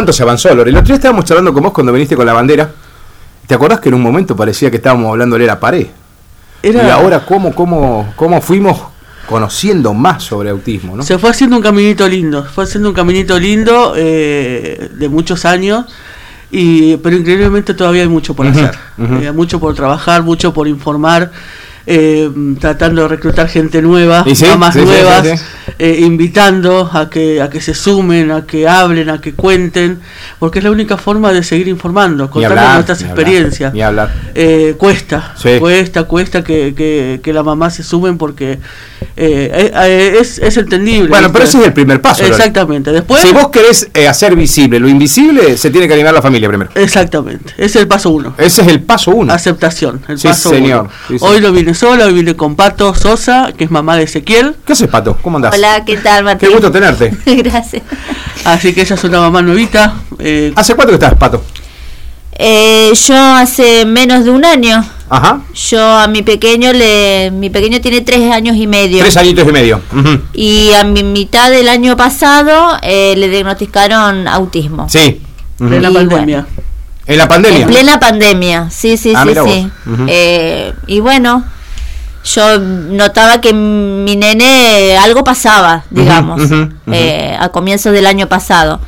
¿Cuánto se avanzó, Lore? El otro día estábamos charlando con vos cuando viniste con la bandera. ¿Te acordás que en un momento parecía que estábamos hablándole a la pared? Y ahora, ¿cómo, cómo, cómo fuimos conociendo más sobre autismo? ¿no? Se fue haciendo un caminito lindo, fue haciendo un caminito lindo eh, de muchos años. Y, pero increíblemente todavía hay mucho por hacer, eh, mucho por trabajar, mucho por informar, eh, tratando de reclutar gente nueva, más nuevas, eh, invitando a que, a que se sumen, a que hablen, a que cuenten, porque es la única forma de seguir informando, contando nuestras experiencias. Eh, cuesta, cuesta, cuesta que, que, que, la mamá se sumen porque eh, es, es entendible. Bueno, pero ese es el primer paso. Exactamente. Después, si vos querés hacer visible lo invisible, se tiene que animar la familia primero. Exactamente. Ese es el paso uno. Ese es el paso uno. Aceptación. El paso señor. Hoy lo vine sola, hoy vine con Pato Sosa, que es mamá de Ezequiel. ¿Qué haces, Pato? ¿Cómo andás? Hola, ¿qué tal, Martín? Qué gusto tenerte. Gracias. Así que ella es una mamá nuevita. Eh. ¿Hace cuánto que estás, Pato? Eh, yo hace menos de un año. Ajá. Yo a mi pequeño le, mi pequeño tiene tres años y medio. Tres añitos y medio. Y a mi mitad del año pasado eh, le diagnosticaron autismo. Sí. En la pandemia. En la pandemia. En plena pandemia, sí, sí, ah, sí, sí. Eh, y bueno, yo notaba que mi nene algo pasaba, digamos, eh, a comienzos del año pasado.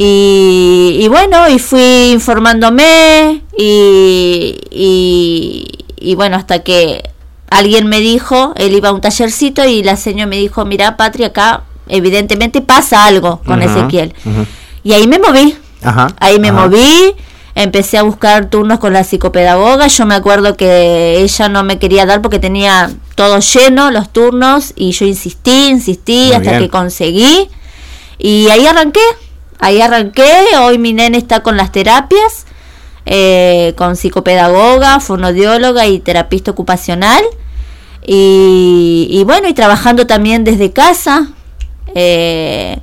Y, bueno, y fui informándome y, y, bueno, hasta que alguien me dijo, él iba a un tallercito y la señora me dijo, mira, Patria, acá evidentemente pasa algo con Ezequiel. Y ahí me moví, ahí me moví empecé a buscar turnos con la psicopedagoga. Yo me acuerdo que ella no me quería dar porque tenía todo lleno los turnos y yo insistí, insistí hasta que conseguí. Y ahí arranqué, ahí arranqué. Hoy mi nene está con las terapias, eh, con psicopedagoga, fonodióloga y terapista ocupacional. Y, bueno, y trabajando también desde casa. Eh,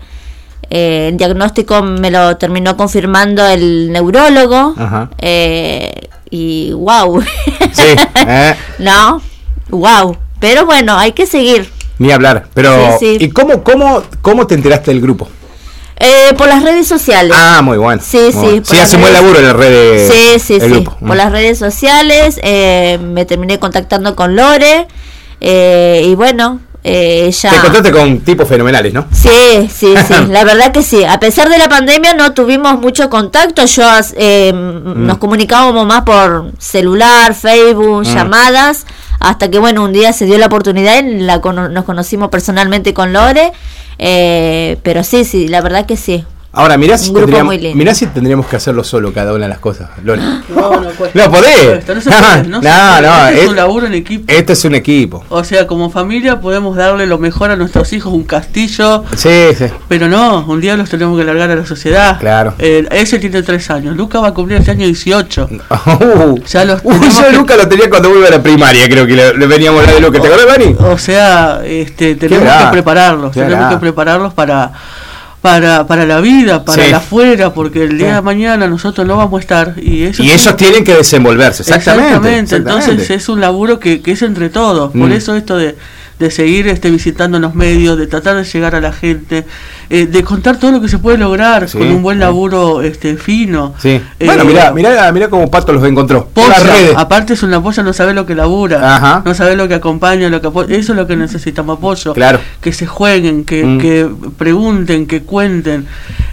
eh, el diagnóstico me lo terminó confirmando el neurólogo. Eh, y wow. Sí, eh. no, wow. Pero bueno, hay que seguir. Ni hablar. Pero, ¿y cómo, cómo, cómo te enteraste del grupo? por las redes sociales. Ah, muy bueno. Sí, sí. Sí, hace buen laburo en las redes. Sí, sí, sí. Por mm. las redes sociales me terminé contactando con Lore. y bueno, eh, ya... Te encontraste con tipos fenomenales, ¿no? Sí, sí, sí, la verdad que sí. A pesar de la pandemia no tuvimos mucho contacto, yo eh, mm. nos comunicábamos más por celular, Facebook, mm. llamadas, hasta que bueno, un día se dio la oportunidad y la, nos conocimos personalmente con Lore, eh, pero sí, sí, la verdad que sí. Ahora, mirá si, tendríamos, mirá si tendríamos que hacerlo solo cada una de las cosas, No, no, no podés. No, se puede, no, no, no, es, un laburo en equipo. Este es un equipo. O sea, como familia podemos darle lo mejor a nuestros hijos, un castillo. Sí, sí. Pero no, un día los tenemos que largar a la sociedad. Claro. Eh, ese tiene tres años. Luca va a cumplir este año 18. Uh, ya los uh, yo Luca lo tenía cuando vuelve a la primaria, creo que le, veníamos la de Luca. ¿Te acuerdas, Dani? O sea, este, tenemos que prepararlos. Tenemos que prepararlos para para, para la vida, para la afuera, porque el día de mañana nosotros no vamos a estar. Y, ellos, tienen que desenvolverse, exactamente. Entonces es un laburo que, que es entre todos. Por mm. eso esto de de seguir este, visitando los medios, de tratar de llegar a la gente, eh, de contar todo lo que se puede lograr con un buen laburo este, fino. Sí. bueno, eh, mira mira mira cómo Pato los encontró. aparte es una polla, no sabe lo que labura, no sabe lo que acompaña, lo que eso es lo que necesitamos apoyo. Claro. Que se jueguen, que, mm. que pregunten, que cuenten.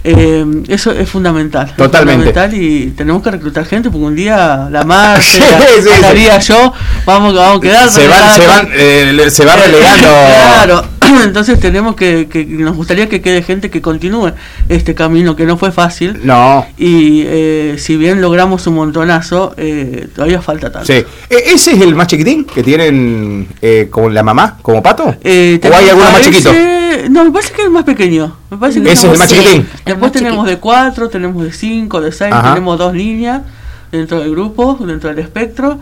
Eh, eso es fundamental. Totalmente. fundamental y tenemos que reclutar gente porque un día la Marce, la, yo, vamos, vamos a quedar. Se van, se van, eh, se va relegando. claro, entonces tenemos que, que, nos gustaría que quede gente que continúe este camino que no fue fácil. No. Y eh, si bien logramos un montonazo, eh, todavía falta tanto. Sí. E, ¿Ese es el más chiquitín que tienen eh, con la mamá, como pato? ¿O hay alguno más chiquito? No, me parece que es el más pequeño. Me parece que Ese es el más chiquitín. Después tenemos de 4, tenemos de 5, de 6, tenemos dos líneas dentro del grupo, dentro del espectro.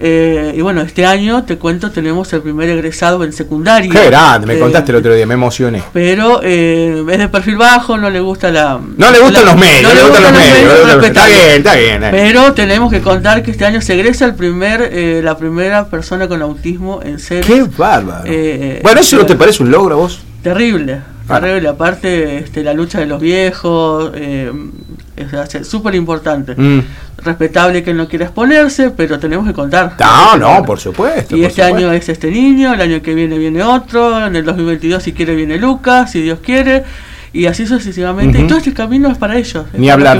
Eh, y bueno, este año, te cuento, tenemos el primer egresado en secundaria. Qué grande, me contaste el otro día, me emocioné. Pero eh, es de perfil bajo, no le gusta la... No le gustan los medios, no le gustan los medios. está bien, está bien. Eh. Pero tenemos que contar que este año se egresa el primer, eh, la primera persona con autismo en serio. Qué bárbaro. bueno, ¿eso no te parece un logro a vos? Terrible, terrible. Aparte, este, la lucha de los viejos Es súper importante. Mm. Respetable que no quiera exponerse, pero tenemos que contar. No, no, por supuesto. Y este año es este niño, el año que viene viene otro, en el 2022 si quiere viene Lucas, si Dios quiere, y así sucesivamente. Y todo este camino es para ellos. Ni hablar.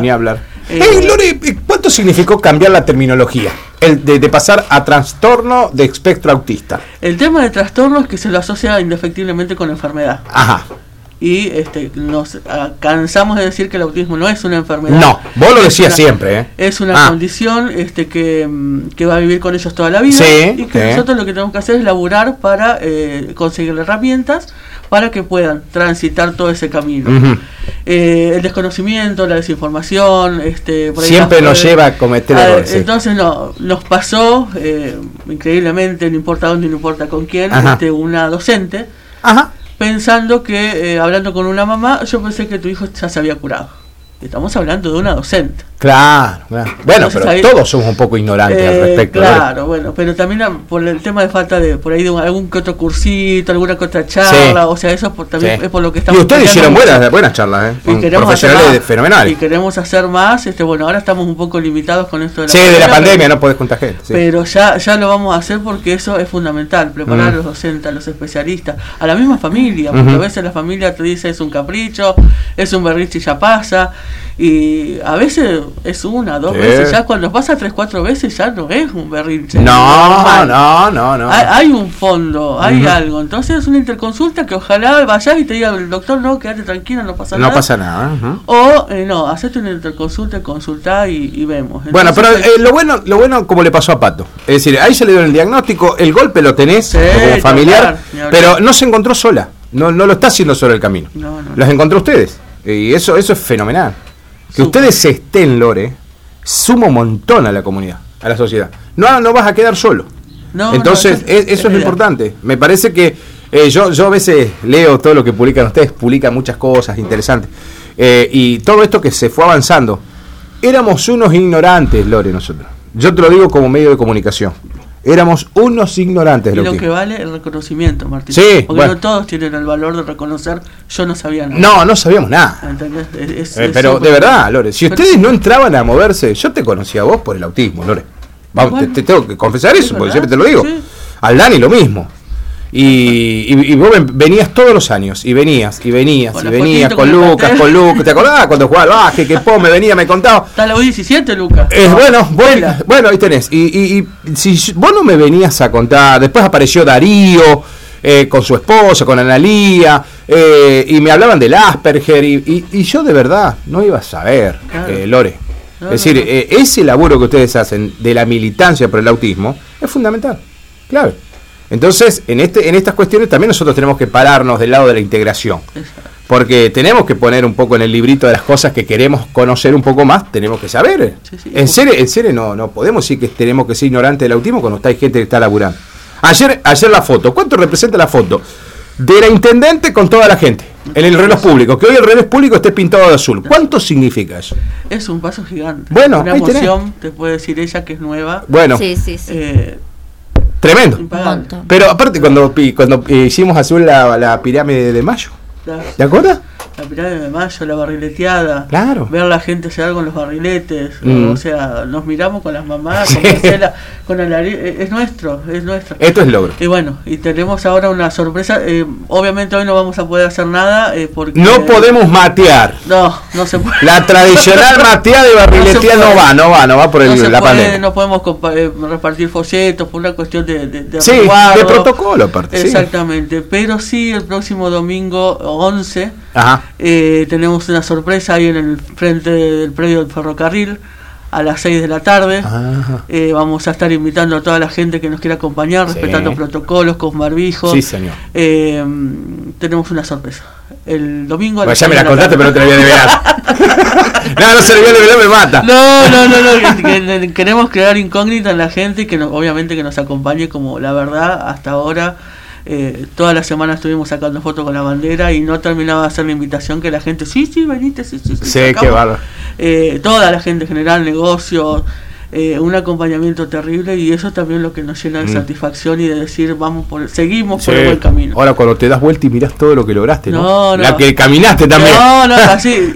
Ni hablar. Eh, Lore, ¿cuánto significó cambiar la terminología? El de, pasar a trastorno de espectro autista. El tema de trastorno es que se lo asocia indefectiblemente con enfermedad. Ajá y este, nos ah, cansamos de decir que el autismo no es una enfermedad. No, vos lo decías siempre. ¿eh? Es una ah. condición este, que, mm, que, va a vivir con ellos toda la vida y que nosotros lo que tenemos que hacer es laburar para eh, conseguir herramientas para que puedan transitar todo ese camino. Eh, el desconocimiento, la desinformación, este, siempre nos lleva a cometer errores. Entonces no, nos pasó, increíblemente, no importa dónde, no importa con quién, este, una docente. Ajá pensando que, eh, hablando con una mamá, yo pensé que tu hijo ya se había curado. Estamos hablando de una docente. Claro, bueno, pero todos somos un poco ignorantes al eh, respecto. Claro, bueno, pero también por el tema de falta de, por ahí de algún que otro cursito, alguna que otra charla, o sea, eso también es por lo que estamos... Y ustedes hicieron buenas, buenas charlas, ¿eh? Y queremos profesionales fenomenales. Y queremos hacer más, este bueno, ahora estamos un poco limitados con esto de la Sí, de la pandemia no podés juntar gente. Pero ya, ya lo vamos a hacer porque eso es fundamental, preparar a los docentes, a los especialistas, a la misma familia, porque a veces la familia te dice es un capricho, es un berriche y ya pasa, y a veces es una, dos veces, ya cuando pasa tres, cuatro veces ya no es un berrinche. No, no, no, no. Hay, un fondo, hay algo. Entonces es una interconsulta que ojalá vayas y te diga el doctor, no, quédate tranquilo, no pasa nada. No pasa nada. O eh, no, hacete una interconsulta, consulta y, y vemos. bueno, pero eh, lo bueno lo bueno como le pasó a Pato. Es decir, ahí se le dio el diagnóstico, el golpe lo tenés como familiar, pero no se encontró sola. No, no lo está haciendo solo el camino. No, no, Los encontró ustedes. Y eso, eso es fenomenal. Que ustedes estén, Lore, suma un montón a la comunidad, a la sociedad. No, no vas a quedar solo. Entonces, eso, es, lo importante. Me parece que eh, yo, yo a veces leo todo lo que publican ustedes, publican muchas cosas interesantes. Eh, y todo esto que se fue avanzando. Éramos unos ignorantes, Lore, nosotros. Yo te lo digo como medio de comunicación. Éramos unos ignorantes de lo, que... vale el reconocimiento, Martín. Sí, Porque no todos tienen el valor de reconocer, yo no sabía nada. No, no sabíamos nada. Eh, pero de verdad, Lore, si ustedes no entraban a moverse, yo te conocía a vos por el autismo, Lore. Vamos, te, tengo que confesar eso, porque siempre te lo digo. Al Dani lo mismo. Y, y, vos venías todos los años, y venías, y venías, y venías con Lucas, con Lucas. ¿Te acordás cuando jugaba al baje? Que po, me venía, me contaba. Está la U17, Lucas. Es bueno, bueno, bueno, ahí tenés. Y, y, si vos no me venías a contar, después apareció Darío. Eh, con su esposa, con Analía, eh, y me hablaban del Asperger, y, y, yo de verdad no iba a saber, eh, Lore. es decir, ese laburo que ustedes hacen de la militancia por el autismo es fundamental, clave. Entonces, en, este, en estas cuestiones también nosotros tenemos que pararnos del lado de la integración. Porque tenemos que poner un poco en el librito de las cosas que queremos conocer un poco más, tenemos que saber. en serio, en serio no, no podemos decir que tenemos que ser ignorantes del autismo cuando está, hay gente que está laburando. Ayer, ayer la foto, ¿cuánto representa la foto? De la intendente con toda la gente, en el reloj público, que hoy el reloj público esté pintado de azul. ¿Cuánto significa eso? Es un paso gigante. Bueno, una emoción, te puede decir ella que es nueva. Bueno, sí, sí, sí. Eh, Tremendo. Pero aparte, cuando, cuando hicimos azul la, la pirámide de Mayo, ¿te acuerdas? La pirámide de Mayo, la barrileteada. Claro. Ver a la gente hacer con los barriletes. Mm. O sea, nos miramos con las mamás, con Marcela, con el eh, Es nuestro, es nuestro. Esto es logro. Y bueno, y tenemos ahora una sorpresa. Eh, obviamente hoy no vamos a poder hacer nada eh, porque. No podemos matear. No, no se puede. La tradicional mateada de barrileteada no, va, no va, no va por el, no la pandemia. No podemos repartir folletos por una cuestión de. de, de sí, de protocolo aparte. Exactamente. Pero sí, el próximo domingo 11 eh, tenemos una sorpresa ahí en el frente del predio del ferrocarril a las 6 de la tarde. Eh, vamos a estar invitando a toda la gente que nos quiera acompañar, respetando protocolos, con barbijos. Sí, señor. Eh, tenemos una sorpresa. El domingo a Ya me la contaste, pero no te la voy a develar. no, no se le voy a develar, me mata. No, no, no, no queremos crear incógnita en la gente y que obviamente que nos acompañe como la verdad hasta ahora eh, toda la semana estuvimos sacando fotos con la bandera y no terminaba de hacer la invitación que la gente, sí, sí, venite, sí, sí. Sí, qué eh, toda la gente general, negocios, eh, un acompañamiento terrible y eso también lo que nos llena de mm. satisfacción y de decir vamos por seguimos por el buen camino. Ahora cuando te das vuelta y miras todo lo que lograste no, la que caminaste también. No no así.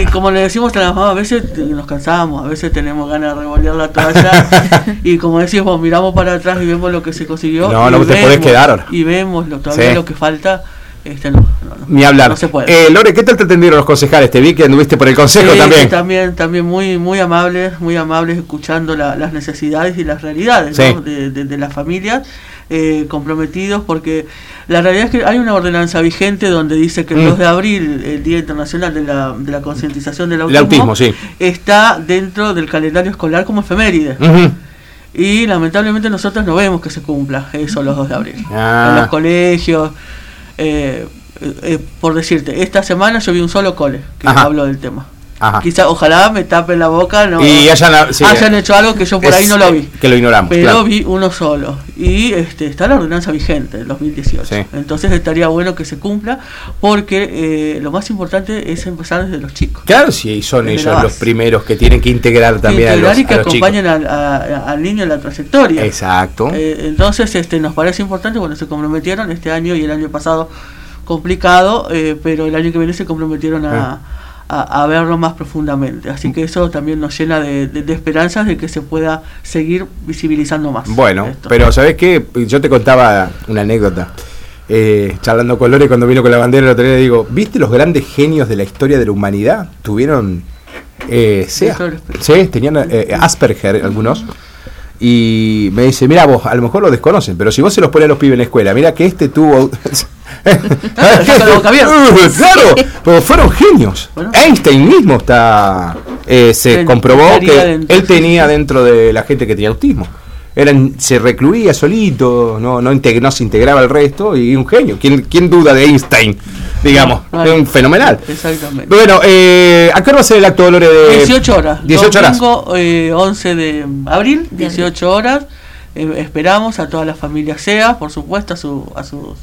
Y, como le decimos a las mamás a veces nos cansamos a veces tenemos ganas de revolver la toalla. Y como decimos miramos para atrás y vemos lo que se consiguió no no te podés quedar ahora. y vemos lo, todavía lo que falta este, no, Ni hablar. Eh, Lore, ¿qué tal te atendieron los concejales? Te vi que anduviste por el consejo también. También, también muy, muy amables, muy amables, escuchando las necesidades y las realidades de, las familias. Eh, comprometidos porque la realidad es que hay una ordenanza vigente donde dice que el 2 mm. de abril, el Día Internacional de la, de la Concientización del Autismo, está dentro del calendario escolar como efeméride. Y lamentablemente nosotros no vemos que se cumpla eso los 2 de abril. Ah. En los colegios, eh, eh, por decirte, esta semana yo vi un solo cole que habló del tema. Quizá, ojalá me tapen la boca no, y hayan, hecho algo que yo por ahí no lo vi. Que lo ignoramos. Pero vi uno solo. Y este está la ordenanza vigente del 2018. Entonces estaría bueno que se cumpla porque eh, lo más importante es empezar desde los chicos. Claro, sí, son ellos los primeros que tienen que integrar también a los, y que acompañen al niño en la trayectoria. Exacto. Eh, entonces este nos parece importante cuando se comprometieron este año y el año pasado complicado, eh, pero el año que viene se comprometieron a a, verlo más profundamente. Así que eso también nos llena de, esperanzas de que se pueda seguir visibilizando más. Bueno, pero ¿sabes qué? Yo te contaba una anécdota. Eh, charlando con Lore cuando vino con la bandera el otro día, digo, ¿viste los grandes genios de la historia de la humanidad? Tuvieron... Eh, sí, tenían eh, Asperger algunos. Y me dice, mira vos, a lo mejor lo desconocen, pero si vos se los pones a los pibes en la escuela, mira que este tuvo... claro, pero fueron genios. Einstein mismo está eh, se comprobó que él tenía dentro de la gente que tenía autismo. Eran, se recluía solito, no, no, no se integraba al resto y un genio. ¿Quién, quién duda de Einstein? Digamos, un fenomenal. Exactamente. Bueno, eh, ¿a qué hora va a ser el acto de de 18 horas. 18 horas. Domingo, eh, 11 de abril, 18 horas. Eh, esperamos a todas las familias SEA, por supuesto, a, su, a sus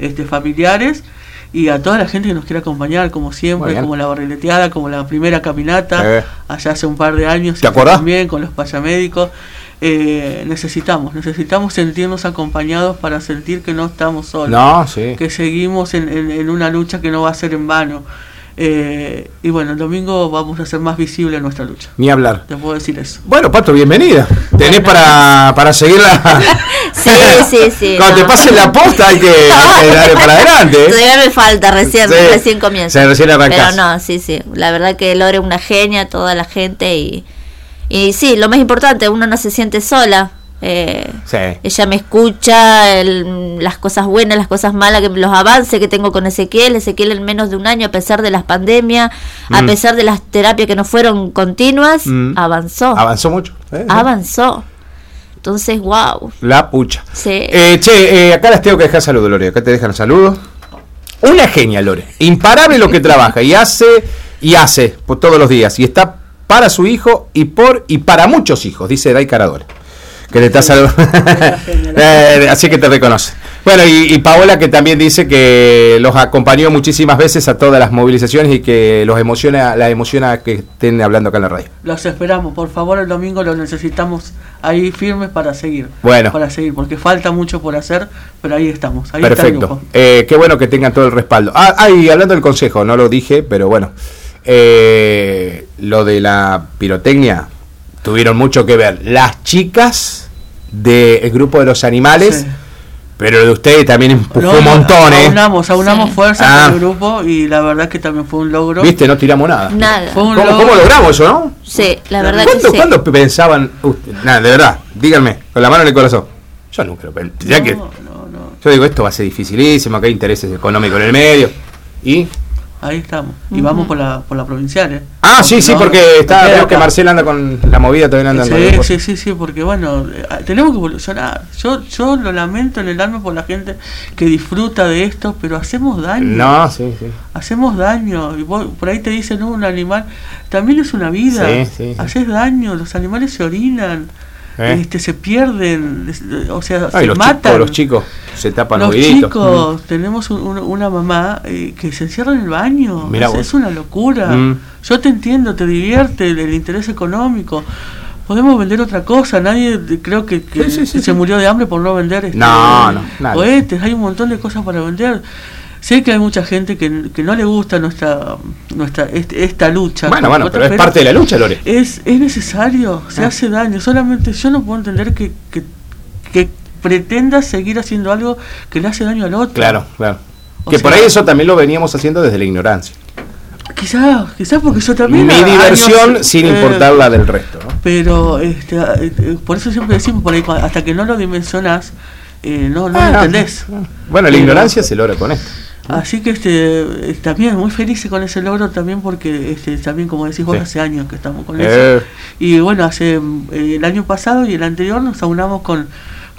este, familiares y a toda la gente que nos quiera acompañar, como siempre, como la barrileteada, como la primera caminata, allá hace un par de años. ¿Te También con los payamédicos. Eh, necesitamos, necesitamos sentirnos acompañados para sentir que no estamos solos, que seguimos en, en, una lucha que no va a ser en vano. Eh, y bueno, el domingo vamos a hacer más visible nuestra lucha. Ni hablar. Te puedo decir eso. Bueno, Pato, bienvenida. Tenés para, para seguirla. sí, sí, sí. Cuando te pasen la posta hay que, darle para adelante. ¿eh? Todavía me falta, recién, recién comienza. recién Pero no, sí, sí. La verdad que Lore es una genia, toda la gente y, y sí, lo más importante, uno no se siente sola eh, Ella me escucha las cosas buenas, las cosas malas, que, los avances que tengo con Ezequiel. Ezequiel en menos de un año, a pesar de las pandemias, a mm. pesar de las terapias que no fueron continuas, mm. avanzó. Avanzó mucho. Eh, avanzó. Entonces, wow. La pucha. Eh, che, acá las tengo que dejar saludos, Lore. Acá te dejan saludos. Una genia, Lore. Imparable lo que trabaja y hace y hace por todos los días. Y está para su hijo y por y para muchos hijos, dice Dai Caradora que te está saludando. Eh, así que te reconoce. Bueno, y, Paola que también dice que los acompañó muchísimas veces a todas las movilizaciones y que los emociona, la emociona que estén hablando acá en la radio. Los esperamos, por favor, el domingo los necesitamos ahí firmes para seguir. Bueno. Para seguir, porque falta mucho por hacer, pero ahí estamos. Ahí Perfecto. Eh, qué bueno que tengan todo el respaldo. Ah, y hablando del consejo, no lo dije, pero bueno. Eh, lo de la pirotecnia tuvieron mucho que ver las chicas del grupo de los animales. Pero de ustedes también empujó montones. Aunamos, aunamos fuerza con ah. el grupo y la verdad es que también fue un logro. Viste, no tiramos nada. Nada. ¿Cómo, logramos eso, no? Sí, la verdad que sí. ¿Cuándo pensaban? nada, de verdad, díganme, con la mano en el corazón. Yo nunca lo pensé. que, Yo digo, esto va a ser dificilísimo, acá hay intereses económicos en el medio. Y Ahí estamos. Y vamos por la, por la provincial, ¿eh? Ah, sí, sí, porque está, creo que Marcela anda con la movida también andando. Sí, sí, sí, sí, porque bueno, eh, tenemos que evolucionar. Yo, yo lo lamento en el alma por la gente que disfruta de esto, pero hacemos daño. No, sí, sí. Hacemos daño. Y por ahí te dicen, no, un animal también es una vida. Sí, sí, Haces daño, los animales se orinan. ¿Eh? este, se pierden, o sea, se los matan. Chicos, los chicos se tapan los chicos, mm. tenemos una mamá eh, que se encierra en el baño, es, una locura. Mm. Yo te entiendo, te divierte el, interés económico, podemos vender otra cosa. Nadie creo que, se murió de hambre por no vender este, no, no, cohetes. Hay un montón de cosas para vender. Sé que hay mucha gente que, no le gusta nuestra nuestra este, esta lucha. Bueno, bueno, pero es parte de la lucha, Lore. Es, es necesario, se ah. hace daño. Solamente yo no puedo entender que, que, que pretenda seguir haciendo algo que le hace daño al otro. Claro, claro. que por ahí eso también lo veníamos haciendo desde la ignorancia. Quizás, quizás porque yo también... Mi diversión sin eh, importar la del resto. Pero este, eh, por eso siempre decimos, por ahí, hasta que no lo dimensionas, eh, no, no lo ah, entendés. Bueno, la ignorancia se logra con esto. Así que este también muy feliz con ese logro también porque este también como decís vos hace años que estamos con eso. Y bueno, hace el año pasado y el anterior nos aunamos con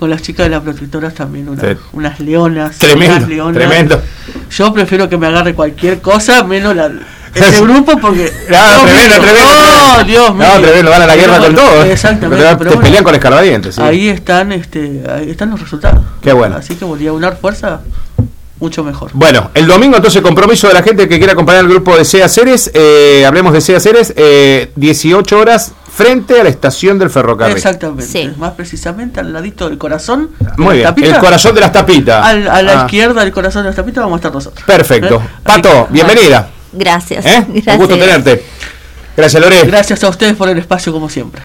con las chicas de las protectoras también, unas leonas. Tremendo, tremendo. Yo prefiero que me agarre cualquier cosa, menos la, ese grupo porque. No, tremendo, tremendo. No, Dios mío. No, tremendo, van a la guerra con todo. Exactamente. Te pelean con escarbadientes. Ahí están, este, ahí están los resultados. Qué bueno. Así que volví a unar fuerza mucho mejor. Bueno, el domingo entonces compromiso de la gente que quiera acompañar al grupo de SEA Ceres, eh, hablemos de SEA Ceres, eh, 18 horas frente a la estación del ferrocarril. Exactamente, más precisamente al ladito del corazón. Muy bien, el corazón de las tapitas. a la ah. izquierda del corazón de las tapitas vamos a estar nosotros. Perfecto. ¿Eh? Pato, bienvenida. Gracias. ¿Eh? Un gusto tenerte. Gracias, Lore. Gracias a ustedes por el espacio como siempre.